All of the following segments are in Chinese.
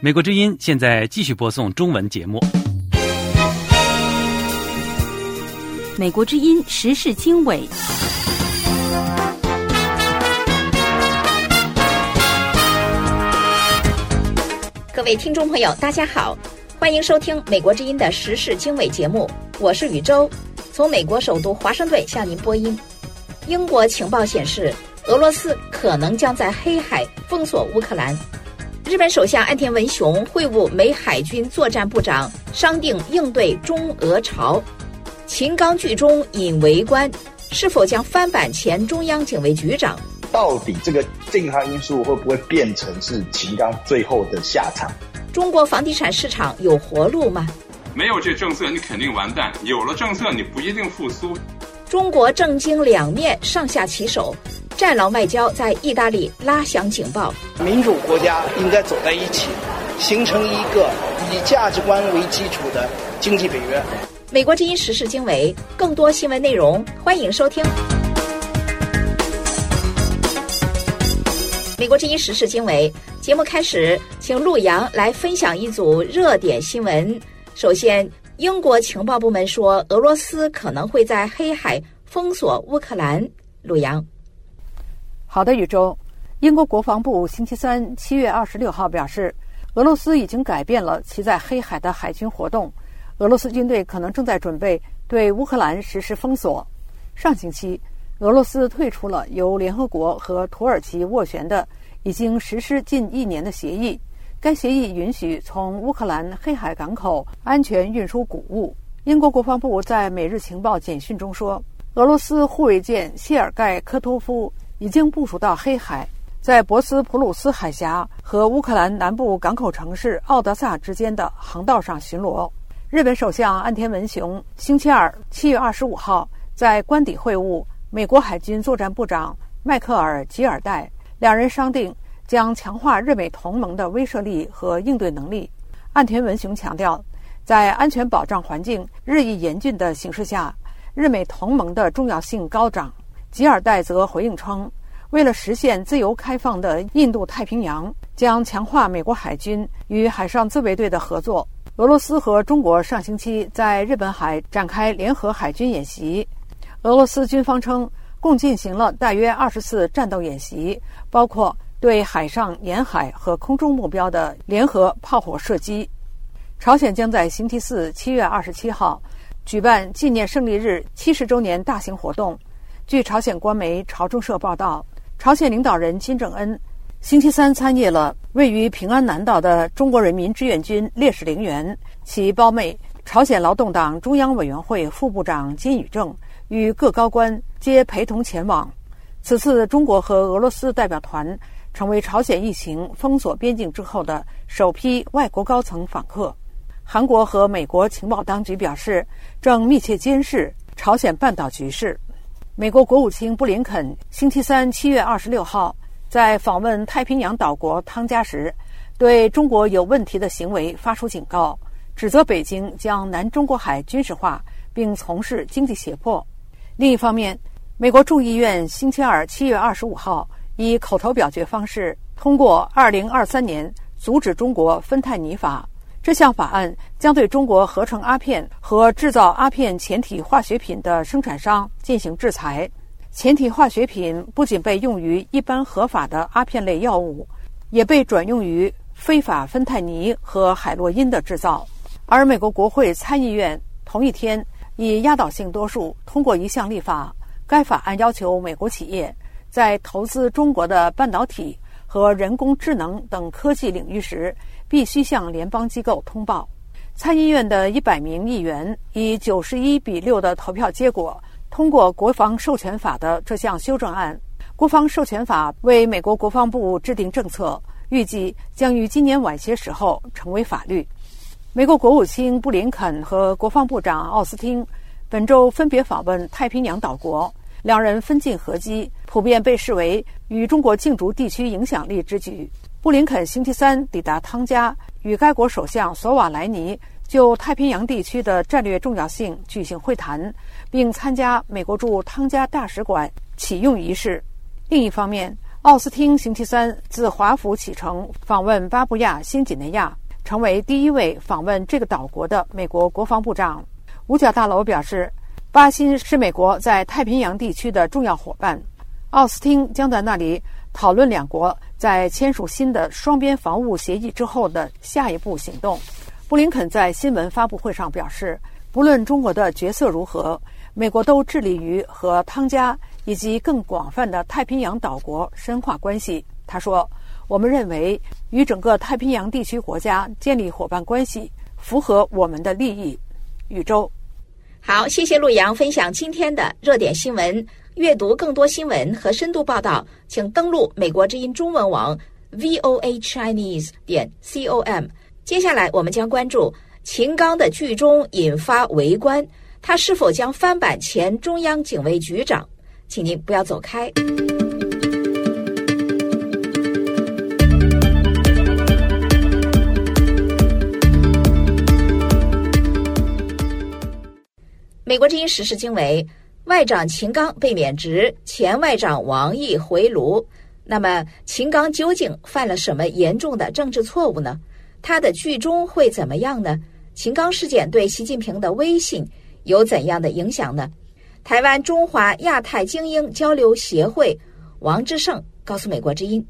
美国之音现在继续播送中文节目。美国之音时事经纬，各位听众朋友，大家好，欢迎收听美国之音的时事经纬节目，我是宇宙，从美国首都华盛顿向您播音。英国情报显示，俄罗斯可能将在黑海封锁乌克兰。日本首相岸田文雄会晤美海军作战部长，商定应对中俄朝。秦刚剧中引为官，是否将翻版前中央警卫局长？到底这个震撼因素会不会变成是秦刚最后的下场？中国房地产市场有活路吗？没有这政策，你肯定完蛋；有了政策，你不一定复苏。中国政经两面上下其手。战狼外交在意大利拉响警报。民主国家应该走在一起，形成一个以价值观为基础的经济北约。美国之音时事经纬，更多新闻内容，欢迎收听。美国之音时事经纬节目开始，请陆洋来分享一组热点新闻。首先，英国情报部门说，俄罗斯可能会在黑海封锁乌克兰。陆阳。好的，宇宙。英国国防部星期三七月二十六号表示，俄罗斯已经改变了其在黑海的海军活动。俄罗斯军队可能正在准备对乌克兰实施封锁。上星期，俄罗斯退出了由联合国和土耳其斡旋的、已经实施近一年的协议。该协议允许从乌克兰黑海港口安全运输谷物。英国国防部在《每日情报》简讯中说，俄罗斯护卫舰谢尔盖科托夫。已经部署到黑海，在博斯普鲁斯海峡和乌克兰南部港口城市奥德萨之间的航道上巡逻。日本首相岸田文雄星期二七月二十五号在官邸会晤美国海军作战部长迈克尔·吉尔戴，两人商定将强化日美同盟的威慑力和应对能力。岸田文雄强调，在安全保障环境日益严峻的形势下，日美同盟的重要性高涨。吉尔戴则回应称，为了实现自由开放的印度太平洋，将强化美国海军与海上自卫队的合作。俄罗斯和中国上星期在日本海展开联合海军演习。俄罗斯军方称，共进行了大约二十次战斗演习，包括对海上、沿海和空中目标的联合炮火射击。朝鲜将在星期四七月二十七号举办纪念胜利日七十周年大型活动。据朝鲜官媒朝中社报道，朝鲜领导人金正恩星期三参谒了位于平安南道的中国人民志愿军烈士陵园，其胞妹朝鲜劳动党中央委员会副部长金宇正与各高官皆陪同前往。此次中国和俄罗斯代表团成为朝鲜疫情封锁边境之后的首批外国高层访客。韩国和美国情报当局表示，正密切监视朝鲜半岛局势。美国国务卿布林肯星期三七月二十六号在访问太平洋岛国汤加时，对中国有问题的行为发出警告，指责北京将南中国海军事化并从事经济胁迫。另一方面，美国众议院星期二七月二十五号以口头表决方式通过《二零二三年阻止中国芬太尼法》。这项法案将对中国合成阿片和制造阿片前体化学品的生产商进行制裁。前体化学品不仅被用于一般合法的阿片类药物，也被转用于非法芬太尼和海洛因的制造。而美国国会参议院同一天以压倒性多数通过一项立法，该法案要求美国企业在投资中国的半导体和人工智能等科技领域时。必须向联邦机构通报。参议院的一百名议员以九十一比六的投票结果通过国防授权法的这项修正案。国防授权法为美国国防部制定政策，预计将于今年晚些时候成为法律。美国国务卿布林肯和国防部长奥斯汀本周分别访问太平洋岛国，两人分进合击，普遍被视为与中国竞逐地区影响力之举。布林肯星期三抵达汤加，与该国首相索瓦莱尼就太平洋地区的战略重要性举行会谈，并参加美国驻汤加大使馆启用仪式。另一方面，奥斯汀星期三自华府启程访问巴布亚新几内亚，成为第一位访问这个岛国的美国国防部长。五角大楼表示，巴新是美国在太平洋地区的重要伙伴。奥斯汀将在那里讨论两国在签署新的双边防务协议之后的下一步行动。布林肯在新闻发布会上表示，不论中国的角色如何，美国都致力于和汤加。以及更广泛的太平洋岛国深化关系。他说：“我们认为与整个太平洋地区国家建立伙伴关系符合我们的利益。”宇宙，好，谢谢陆阳分享今天的热点新闻。阅读更多新闻和深度报道，请登录美国之音中文网 voa chinese 点 com。接下来，我们将关注秦刚的剧中引发围观，他是否将翻版前中央警卫局长？请您不要走开。美国之音时事经纬，外长秦刚被免职，前外长王毅回炉。那么，秦刚究竟犯了什么严重的政治错误呢？他的剧终会怎么样呢？秦刚事件对习近平的威信有怎样的影响呢？台湾中华亚太精英交流协会王志胜告诉美国之音：“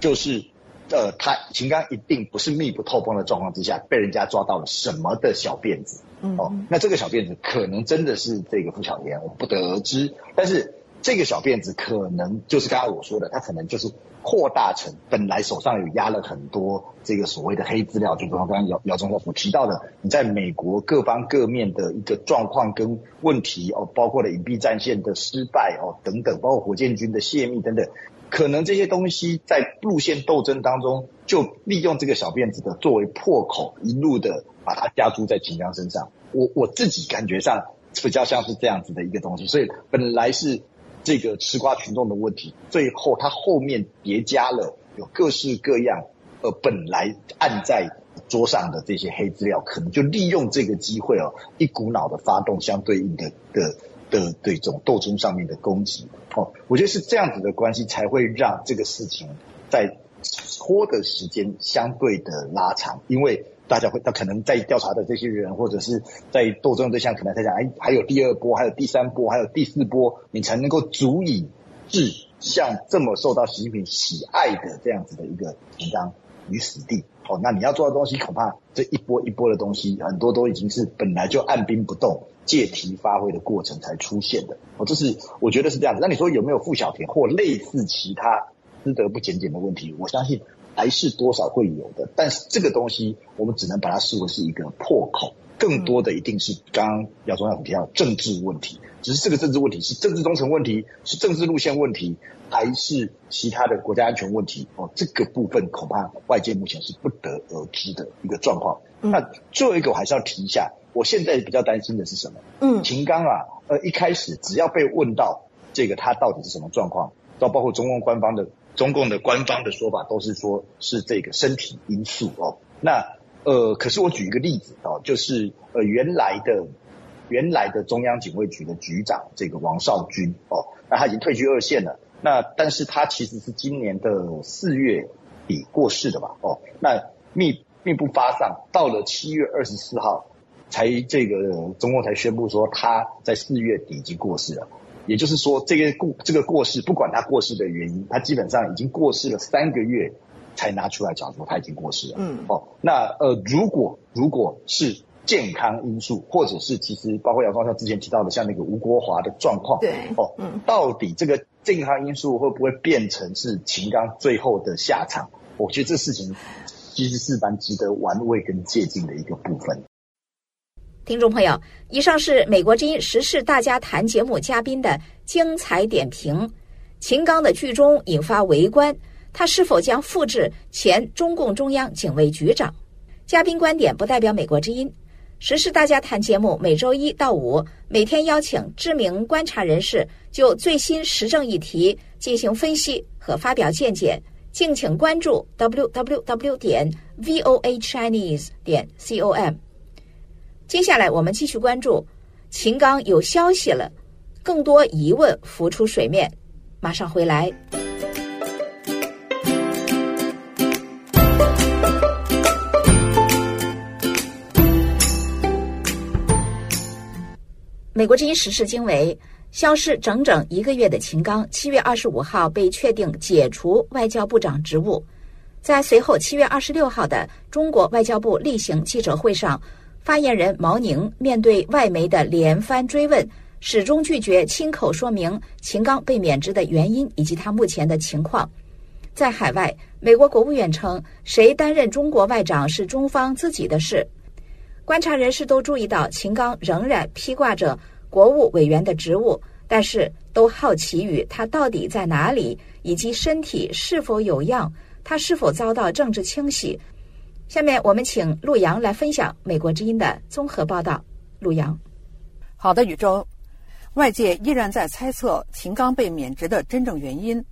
就是，呃，他秦刚一定不是密不透风的状况之下被人家抓到了什么的小辫子，哦，那这个小辫子可能真的是这个傅小莲，我不得而知，但是。”这个小辫子可能就是刚刚我说的，他可能就是扩大成本来手上有压了很多这个所谓的黑资料，就刚刚姚姚总所提到的，你在美国各方各面的一个状况跟问题哦，包括了隐蔽战线的失败哦等等，包括火箭军的泄密等等，可能这些东西在路线斗争当中，就利用这个小辫子的作为破口，一路的把它加注在秦刚身上。我我自己感觉上比较像是这样子的一个东西，所以本来是。这个吃瓜群众的问题，最后他后面叠加了有各式各样，呃，本来按在桌上的这些黑资料，可能就利用这个机会哦，一股脑的发动相对应的的的这种斗争上面的攻击哦，我觉得是这样子的关系才会让这个事情在拖的时间相对的拉长，因为。大家会，他可能在调查的这些人，或者是在斗争对象，可能在讲，哎，还有第二波，还有第三波，还有第四波，你才能够足以置像这么受到习近平喜爱的这样子的一个文章于死地。哦，那你要做的东西，恐怕这一波一波的东西，很多都已经是本来就按兵不动、借题发挥的过程才出现的。哦，这是我觉得是这样子。那你说有没有傅小田或类似其他资德不检点的问题？我相信。还是多少会有的，但是这个东西我们只能把它视为是一个破口，更多的一定是刚刚姚总要提到政治问题，只是这个政治问题是政治忠诚问题，是政治路线问题，还是其他的国家安全问题？哦，这个部分恐怕外界目前是不得而知的一个状况。那最后一个我还是要提一下，我现在比较担心的是什么？嗯，秦刚啊，呃，一开始只要被问到这个他到底是什么状况，到包括中共官方的。中共的官方的说法都是说是这个身体因素哦，那呃，可是我举一个例子哦，就是呃原来的原来的中央警卫局的局长这个王少军哦，那他已经退居二线了，那但是他其实是今年的四月底过世的吧哦，那密密不发丧，到了七月二十四号才这个中共才宣布说他在四月底已经过世了。也就是说，这个过这个过世，不管他过世的原因，他基本上已经过世了三个月，才拿出来讲说他已经过世了。嗯，哦，那呃，如果如果是健康因素，或者是其实包括姚光像之前提到的，像那个吴国华的状况，对，哦，嗯，到底这个健康因素会不会变成是秦刚最后的下场？我觉得这事情其实是蛮值得玩味跟借鉴的一个部分。听众朋友，以上是美国之音时事大家谈节目嘉宾的精彩点评。秦刚的剧中引发围观，他是否将复制前中共中央警卫局长？嘉宾观点不代表美国之音。时事大家谈节目每周一到五，每天邀请知名观察人士就最新时政议题进行分析和发表见解。敬请关注 w w w 点 v o a chinese 点 c o m。接下来我们继续关注秦刚有消息了，更多疑问浮出水面，马上回来。美国之音时事经纬：消失整整一个月的秦刚，七月二十五号被确定解除外交部长职务。在随后七月二十六号的中国外交部例行记者会上，发言人毛宁面对外媒的连番追问，始终拒绝亲口说明秦刚被免职的原因以及他目前的情况。在海外，美国国务院称，谁担任中国外长是中方自己的事。观察人士都注意到，秦刚仍然披挂着国务委员的职务，但是都好奇于他到底在哪里，以及身体是否有恙。他是否遭到政治清洗？下面我们请陆阳来分享《美国之音》的综合报道。陆阳，好的，宇宙。外界依然在猜测秦刚被免职的真正原因。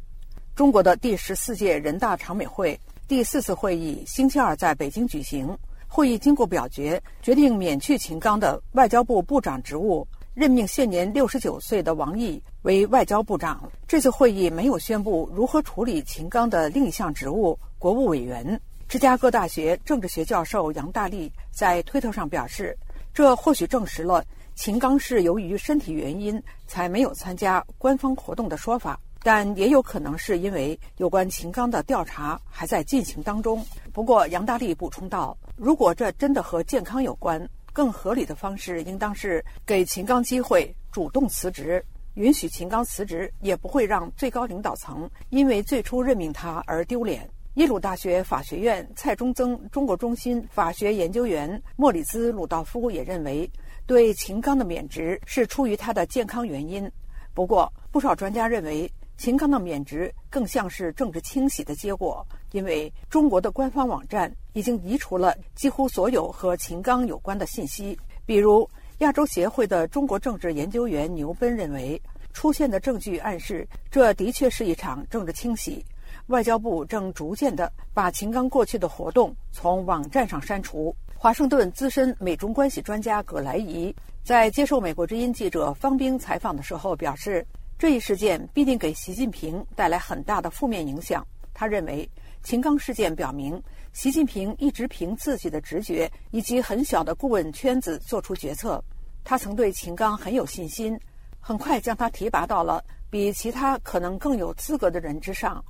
中国的第十四届人大常委会第四次会议星期二在北京举行，会议经过表决，决定免去秦刚的外交部部长职务。任命现年六十九岁的王毅为外交部长。这次会议没有宣布如何处理秦刚的另一项职务——国务委员。芝加哥大学政治学教授杨大力在推特上表示，这或许证实了秦刚是由于身体原因才没有参加官方活动的说法，但也有可能是因为有关秦刚的调查还在进行当中。不过，杨大力补充道：“如果这真的和健康有关，”更合理的方式应当是给秦刚机会主动辞职，允许秦刚辞职，也不会让最高领导层因为最初任命他而丢脸。耶鲁大学法学院蔡中曾中国中心法学研究员莫里兹·鲁道夫也认为，对秦刚的免职是出于他的健康原因。不过，不少专家认为。秦刚的免职更像是政治清洗的结果，因为中国的官方网站已经移除了几乎所有和秦刚有关的信息。比如，亚洲协会的中国政治研究员牛奔认为，出现的证据暗示这的确是一场政治清洗。外交部正逐渐地把秦刚过去的活动从网站上删除。华盛顿资深美中关系专家葛莱仪在接受美国之音记者方冰采访的时候表示。这一事件必定给习近平带来很大的负面影响。他认为，秦刚事件表明，习近平一直凭自己的直觉以及很小的顾问圈子做出决策。他曾对秦刚很有信心，很快将他提拔到了比其他可能更有资格的人之上。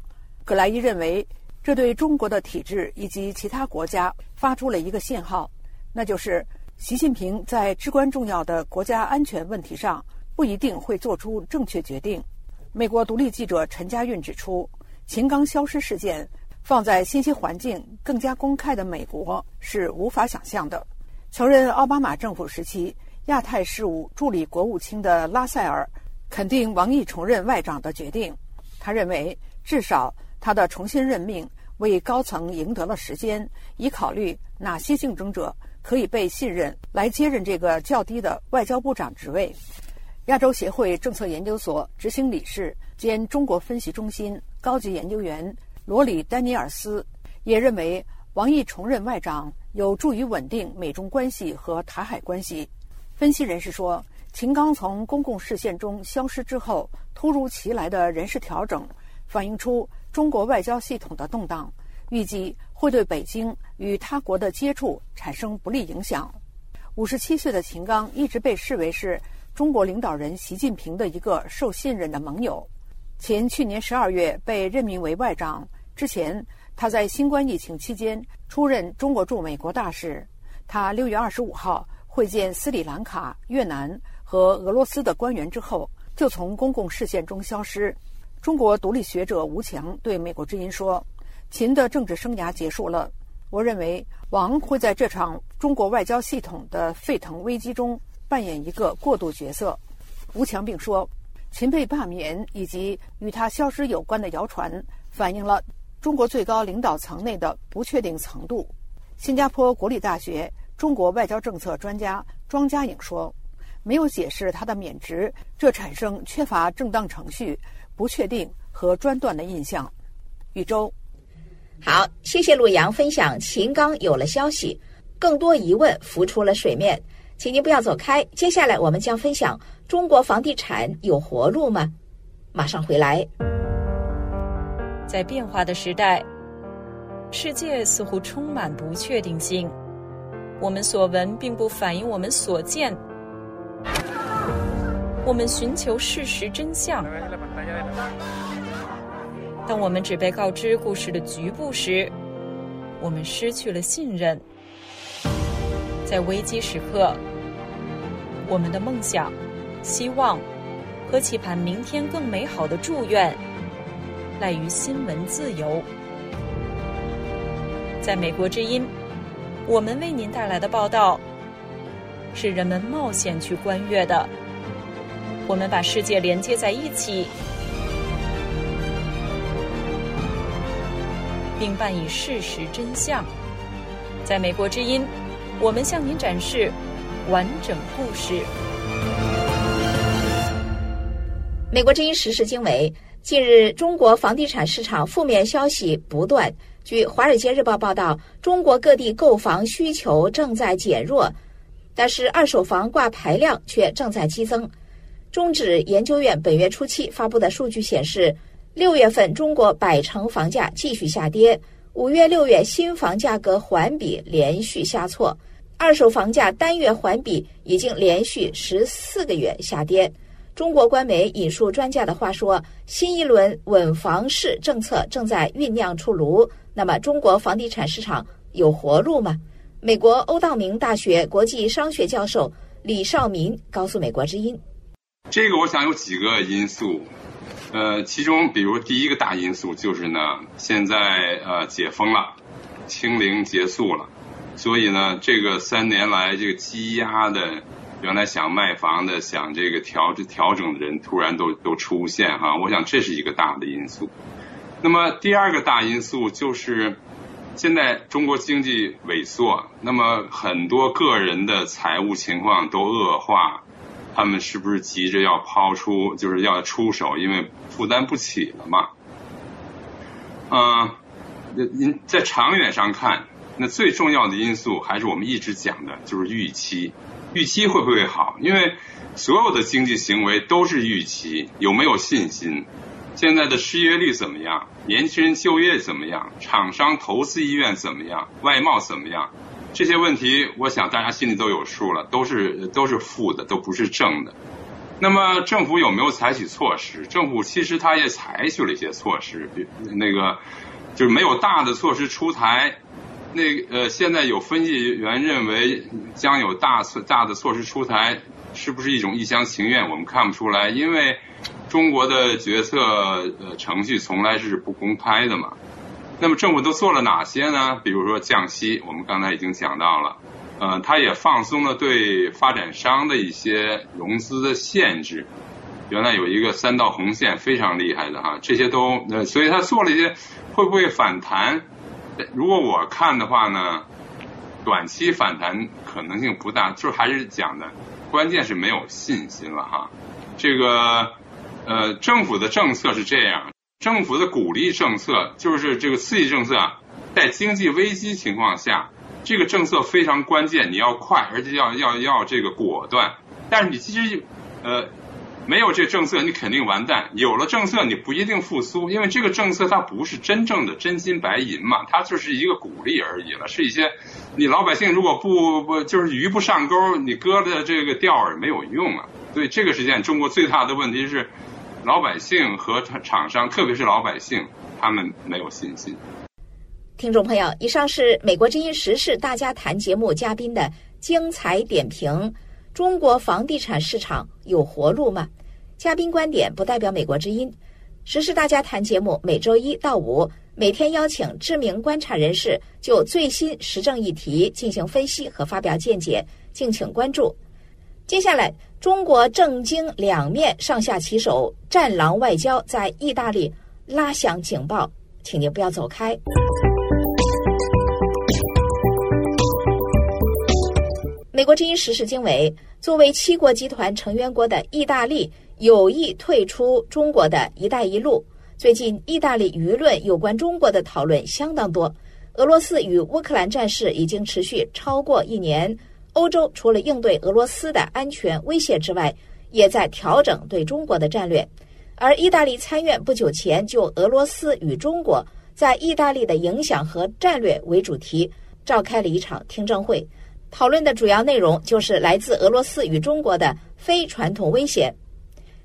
葛莱伊认为，这对中国的体制以及其他国家发出了一个信号，那就是习近平在至关重要的国家安全问题上。不一定会做出正确决定。美国独立记者陈家运指出，秦刚消失事件放在信息环境更加公开的美国是无法想象的。曾任奥巴马政府时期亚太事务助理国务卿的拉塞尔肯定王毅重任外长的决定。他认为，至少他的重新任命为高层赢得了时间，以考虑哪些竞争者可以被信任来接任这个较低的外交部长职位。亚洲协会政策研究所执行理事兼中国分析中心高级研究员罗里·丹尼尔斯也认为，王毅重任外长有助于稳定美中关系和台海关系。分析人士说，秦刚从公共视线中消失之后，突如其来的人事调整，反映出中国外交系统的动荡，预计会对北京与他国的接触产生不利影响。五十七岁的秦刚一直被视为是。中国领导人习近平的一个受信任的盟友，前去年十二月被任命为外长。之前，他在新冠疫情期间出任中国驻美国大使。他六月二十五号会见斯里兰卡、越南和俄罗斯的官员之后，就从公共视线中消失。中国独立学者吴强对美国之音说：“秦的政治生涯结束了。我认为王会在这场中国外交系统的沸腾危机中。”扮演一个过渡角色，吴强并说，秦被罢免以及与他消失有关的谣传，反映了中国最高领导层内的不确定程度。新加坡国立大学中国外交政策专家庄家颖说，没有解释他的免职，这产生缺乏正当程序、不确定和专断的印象。宇宙，好，谢谢陆阳分享。秦刚有了消息，更多疑问浮出了水面。请您不要走开，接下来我们将分享中国房地产有活路吗？马上回来。在变化的时代，世界似乎充满不确定性。我们所闻并不反映我们所见。我们寻求事实真相。当我们只被告知故事的局部时，我们失去了信任。在危机时刻，我们的梦想、希望和期盼明天更美好的祝愿，赖于新闻自由。在美国之音，我们为您带来的报道，是人们冒险去观阅的。我们把世界连接在一起。并伴以事实真相，在美国之音，我们向您展示完整故事。美国之音实时经纬：近日，中国房地产市场负面消息不断。据《华尔街日报》报道，中国各地购房需求正在减弱，但是二手房挂牌量却正在激增。中指研究院本月初期发布的数据显示。六月份，中国百城房价继续下跌。五月、六月新房价格环比连续下挫，二手房价单月环比已经连续十四个月下跌。中国官媒引述专家的话说：“新一轮稳房市政策正在酝酿出炉。”那么，中国房地产市场有活路吗？美国欧道明大学国际商学教授李少民告诉《美国之音》：“这个，我想有几个因素。”呃，其中比如第一个大因素就是呢，现在呃解封了，清零结束了，所以呢，这个三年来这个积压的，原来想卖房的、想这个调调整的人，突然都都出现哈，我想这是一个大的因素。那么第二个大因素就是，现在中国经济萎缩，那么很多个人的财务情况都恶化。他们是不是急着要抛出，就是要出手，因为负担不起了嘛？嗯，您在长远上看，那最重要的因素还是我们一直讲的，就是预期。预期会不会好？因为所有的经济行为都是预期，有没有信心？现在的失业率怎么样？年轻人就业怎么样？厂商投资意愿怎么样？外贸怎么样？这些问题，我想大家心里都有数了，都是都是负的，都不是正的。那么政府有没有采取措施？政府其实他也采取了一些措施，那个就是没有大的措施出台。那呃，现在有分析员认为将有大措大的措施出台，是不是一种一厢情愿？我们看不出来，因为中国的决策呃程序从来是不公开的嘛。那么政府都做了哪些呢？比如说降息，我们刚才已经讲到了，呃，它也放松了对发展商的一些融资的限制。原来有一个三道红线非常厉害的哈，这些都，呃，所以它做了一些，会不会反弹？如果我看的话呢，短期反弹可能性不大，就还是讲的，关键是没有信心了哈。这个，呃，政府的政策是这样。政府的鼓励政策就是这个刺激政策，在经济危机情况下，这个政策非常关键，你要快，而且要要要这个果断。但是你其实呃没有这政策，你肯定完蛋；有了政策，你不一定复苏，因为这个政策它不是真正的真金白银嘛，它就是一个鼓励而已了，是一些你老百姓如果不不就是鱼不上钩，你割的这个钓饵没有用啊。所以这个时间，中国最大的问题是。老百姓和厂商，特别是老百姓，他们没有信心。听众朋友，以上是美国之音时事大家谈节目嘉宾的精彩点评。中国房地产市场有活路吗？嘉宾观点不代表美国之音。时事大家谈节目每周一到五，每天邀请知名观察人士就最新时政议题进行分析和发表见解，敬请关注。接下来。中国政经两面上下其手，战狼外交在意大利拉响警报，请您不要走开。美国之音时事经纬，作为七国集团成员国的意大利有意退出中国的一带一路。最近，意大利舆论有关中国的讨论相当多。俄罗斯与乌克兰战事已经持续超过一年。欧洲除了应对俄罗斯的安全威胁之外，也在调整对中国的战略。而意大利参院不久前就俄罗斯与中国在意大利的影响和战略为主题召开了一场听证会，讨论的主要内容就是来自俄罗斯与中国的非传统威胁，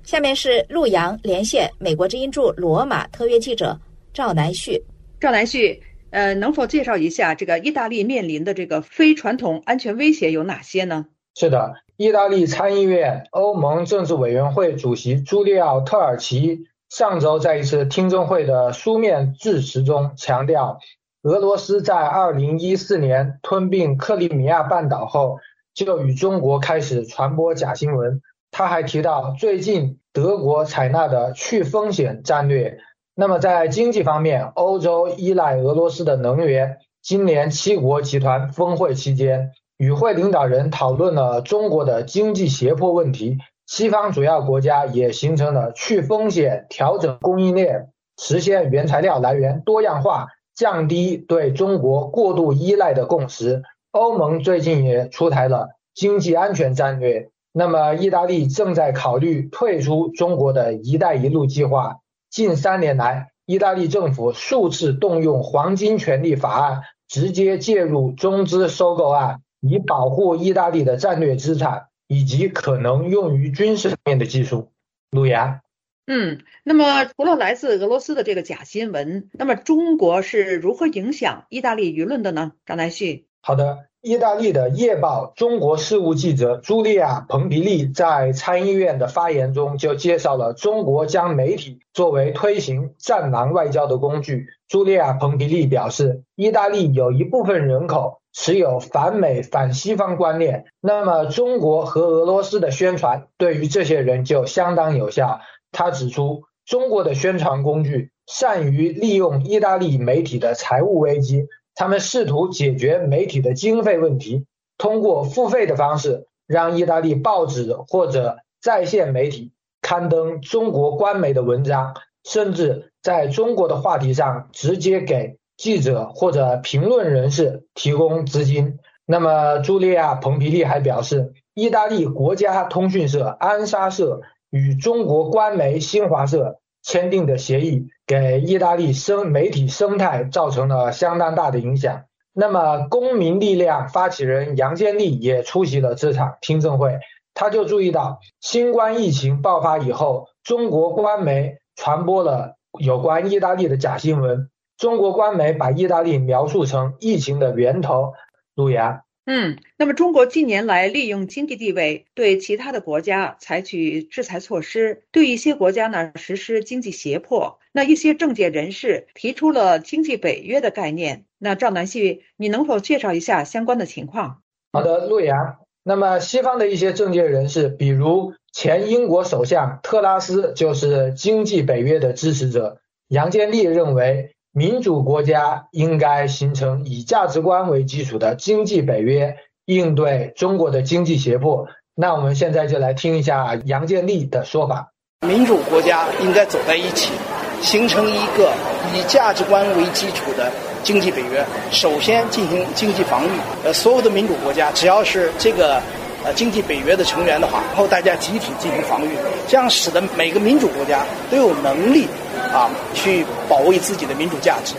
下面是陆洋连线美国之音驻罗马特约记者赵南旭。赵南旭，呃，能否介绍一下这个意大利面临的这个非传统安全威胁有哪些呢？是的，意大利参议院欧盟政治委员会主席朱利奥·特尔奇上周在一次听证会的书面致辞中强调，俄罗斯在2014年吞并克里米亚半岛后，就与中国开始传播假新闻。他还提到，最近德国采纳的去风险战略。那么在经济方面，欧洲依赖俄罗斯的能源。今年七国集团峰会期间，与会领导人讨论了中国的经济胁迫问题。西方主要国家也形成了去风险、调整供应链、实现原材料来源多样化、降低对中国过度依赖的共识。欧盟最近也出台了经济安全战略。那么，意大利正在考虑退出中国的一带一路计划。近三年来，意大利政府数次动用黄金权利法案，直接介入中资收购案，以保护意大利的战略资产以及可能用于军事方面的技术。陆岩，嗯，那么除了来自俄罗斯的这个假新闻，那么中国是如何影响意大利舆论的呢？张南旭，好的。意大利的《夜报》中国事务记者朱莉亚·蓬皮利在参议院的发言中就介绍了中国将媒体作为推行“战狼外交”的工具。朱莉亚·蓬皮利表示，意大利有一部分人口持有反美、反西方观念，那么中国和俄罗斯的宣传对于这些人就相当有效。他指出，中国的宣传工具善于利用意大利媒体的财务危机。他们试图解决媒体的经费问题，通过付费的方式，让意大利报纸或者在线媒体刊登中国官媒的文章，甚至在中国的话题上直接给记者或者评论人士提供资金。那么，茱莉亚·蓬皮利还表示，意大利国家通讯社安莎社与中国官媒新华社。签订的协议给意大利生媒体生态造成了相当大的影响。那么，公民力量发起人杨建立也出席了这场听证会，他就注意到，新冠疫情爆发以后，中国官媒传播了有关意大利的假新闻。中国官媒把意大利描述成疫情的源头。陆阳。嗯，那么中国近年来利用经济地位对其他的国家采取制裁措施，对一些国家呢实施经济胁迫。那一些政界人士提出了经济北约的概念。那赵南旭，你能否介绍一下相关的情况？好的，陆阳。那么西方的一些政界人士，比如前英国首相特拉斯，就是经济北约的支持者。杨建立认为。民主国家应该形成以价值观为基础的经济北约，应对中国的经济胁迫。那我们现在就来听一下杨建立的说法：民主国家应该走在一起，形成一个以价值观为基础的经济北约。首先进行经济防御。呃，所有的民主国家只要是这个呃经济北约的成员的话，然后大家集体进行防御，这样使得每个民主国家都有能力。啊，去保卫自己的民主价值。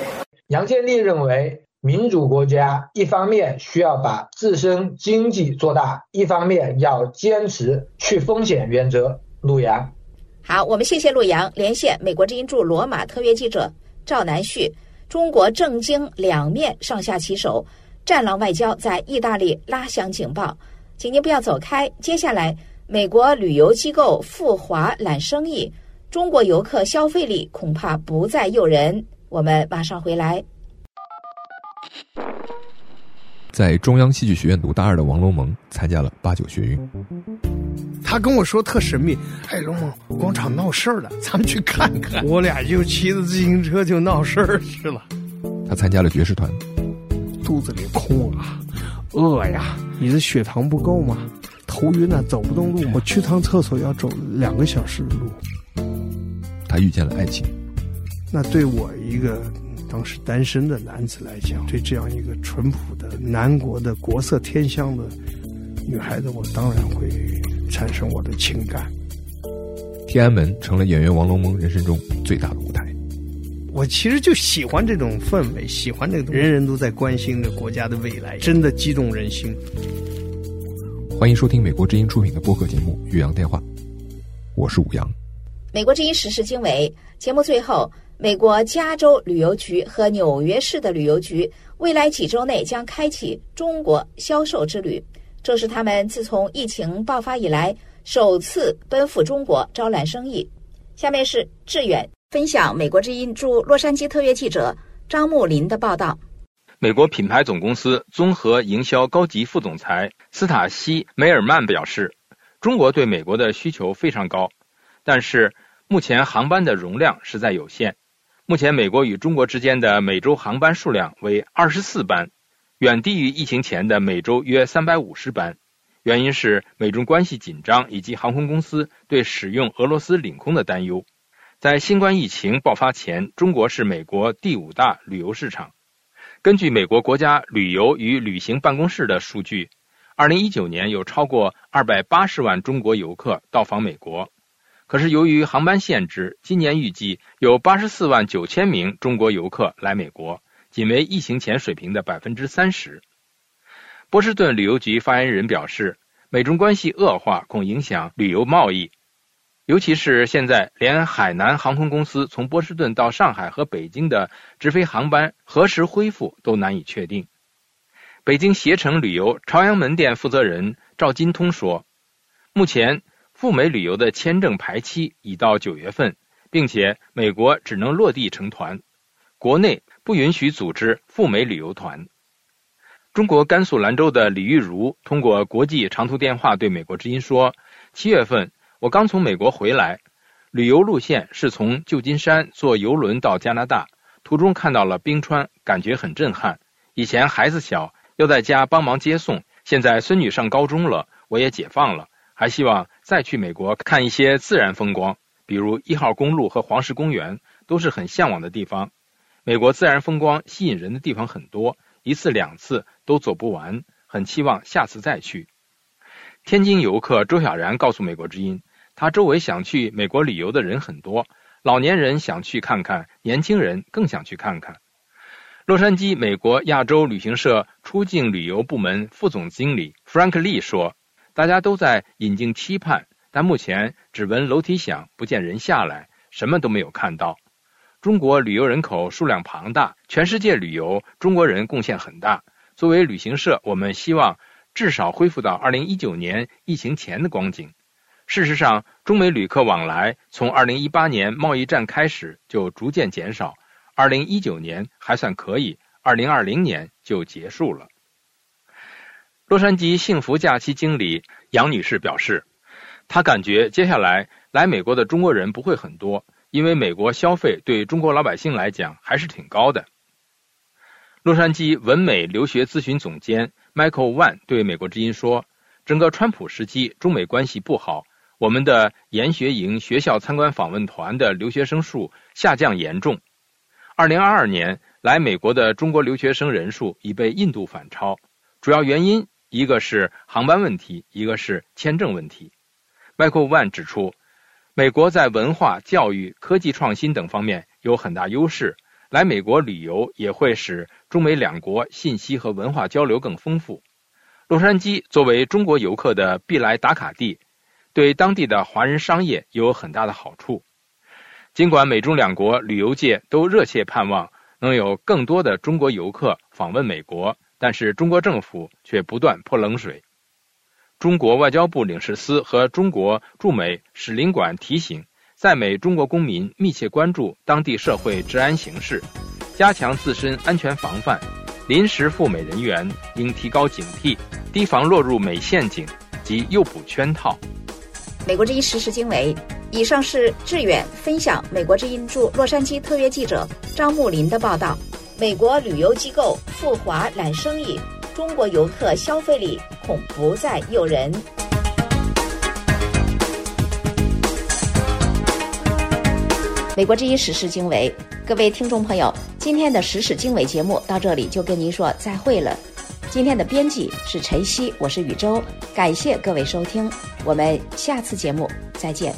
杨建立认为，民主国家一方面需要把自身经济做大，一方面要坚持去风险原则。陆阳，好，我们谢谢陆阳连线美国之音驻罗马特约记者赵南旭。中国政经两面上下其手，战狼外交在意大利拉响警报，请您不要走开。接下来，美国旅游机构赴华揽生意。中国游客消费力恐怕不再诱人。我们马上回来。在中央戏剧学院读大二的王龙蒙参加了八九学运。他跟我说特神秘，哎，龙蒙广场闹事儿了，咱们去看看。我俩就骑着自行车就闹事儿去了。他参加了爵士团。肚子里空啊，饿呀！你的血糖不够吗？头晕啊，走不动路。我去趟厕所要走两个小时的路。他遇见了爱情，那对我一个当时单身的男子来讲，对这样一个淳朴的南国的国色天香的女孩子，我当然会产生我的情感。天安门成了演员王龙蒙人生中最大的舞台。我其实就喜欢这种氛围，喜欢这个人人都在关心的国家的未来，真的激动人心。欢迎收听美国之音出品的播客节目《岳阳电话》。我是武阳。美国之音时事经纬节目最后，美国加州旅游局和纽约市的旅游局未来几周内将开启中国销售之旅，这是他们自从疫情爆发以来首次奔赴中国招揽生意。下面是志远分享美国之音驻洛杉矶特约记者张木林的报道。美国品牌总公司综合营销高级副总裁斯塔西·梅尔曼表示，中国对美国的需求非常高，但是目前航班的容量实在有限。目前，美国与中国之间的每周航班数量为二十四班，远低于疫情前的每周约三百五十班。原因是美中关系紧张以及航空公司对使用俄罗斯领空的担忧。在新冠疫情爆发前，中国是美国第五大旅游市场。根据美国国家旅游与旅行办公室的数据，二零一九年有超过二百八十万中国游客到访美国。可是由于航班限制，今年预计有八十四万九千名中国游客来美国，仅为疫情前水平的百分之三十。波士顿旅游局发言人表示，美中关系恶化恐影响旅游贸易，尤其是现在连海南航空公司从波士顿到上海和北京的直飞航班何时恢复都难以确定。北京携程旅游朝阳门店负责人赵金通说，目前赴美旅游的签证排期已到九月份，并且美国只能落地成团，国内不允许组织赴美旅游团。中国甘肃兰州的李玉如通过国际长途电话对美国之音说：“七月份我刚从美国回来，旅游路线是从旧金山坐游轮到加拿大，途中看到了冰川，感觉很震撼。以前孩子小要在家帮忙接送，现在孙女上高中了，我也解放了，还希望再去美国看一些自然风光，比如一号公路和黄石公园，都是很向往的地方。美国自然风光吸引人的地方很多。”一次两次都走不完，很期望下次再去。天津游客周小然告诉美国之音，他周围想去美国旅游的人很多，老年人想去看看，年轻人更想去看看。洛杉矶美国亚洲旅行社出境旅游部门副总经理 Frank Lee 说：“大家都在引颈期盼，但目前只闻楼梯响，不见人下来，什么都没有看到。”中国旅游人口数量庞大，全世界旅游中国人贡献很大。作为旅行社，我们希望至少恢复到二零一九年疫情前的光景。事实上，中美旅客往来从二零一八年贸易战开始就逐渐减少，二零一九年还算可以，二零二零年就结束了。洛杉矶幸福假期经理杨女士表示，她感觉接下来来美国的中国人不会很多。因为美国消费对中国老百姓来讲还是挺高的。洛杉矶文美留学咨询总监 Michael Wan 对美国之音说：“整个川普时期，中美关系不好，我们的研学营学校参观访问团的留学生数下降严重。二零二二年来美国的中国留学生人数已被印度反超，主要原因一个是航班问题，一个是签证问题。”Michael Wan 指出。美国在文化、教育、科技创新等方面有很大优势，来美国旅游也会使中美两国信息和文化交流更丰富。洛杉矶作为中国游客的必来打卡地，对当地的华人商业也有很大的好处。尽管美中两国旅游界都热切盼望能有更多的中国游客访问美国，但是中国政府却不断泼冷水。中国外交部领事司和中国驻美使领馆提醒，在美中国公民密切关注当地社会治安形势，加强自身安全防范。临时赴美人员应提高警惕，提防落入美陷阱及诱捕圈套。美国之音实时经纬，以上是志远分享美国之音驻洛杉矶特约记者张木林的报道。美国旅游机构赴华揽生意。中国游客消费力恐不再诱人。美国之音时事经纬，各位听众朋友，今天的时事经纬节目到这里就跟您说再会了。今天的编辑是晨曦，我是宇宙，感谢各位收听，我们下次节目再见。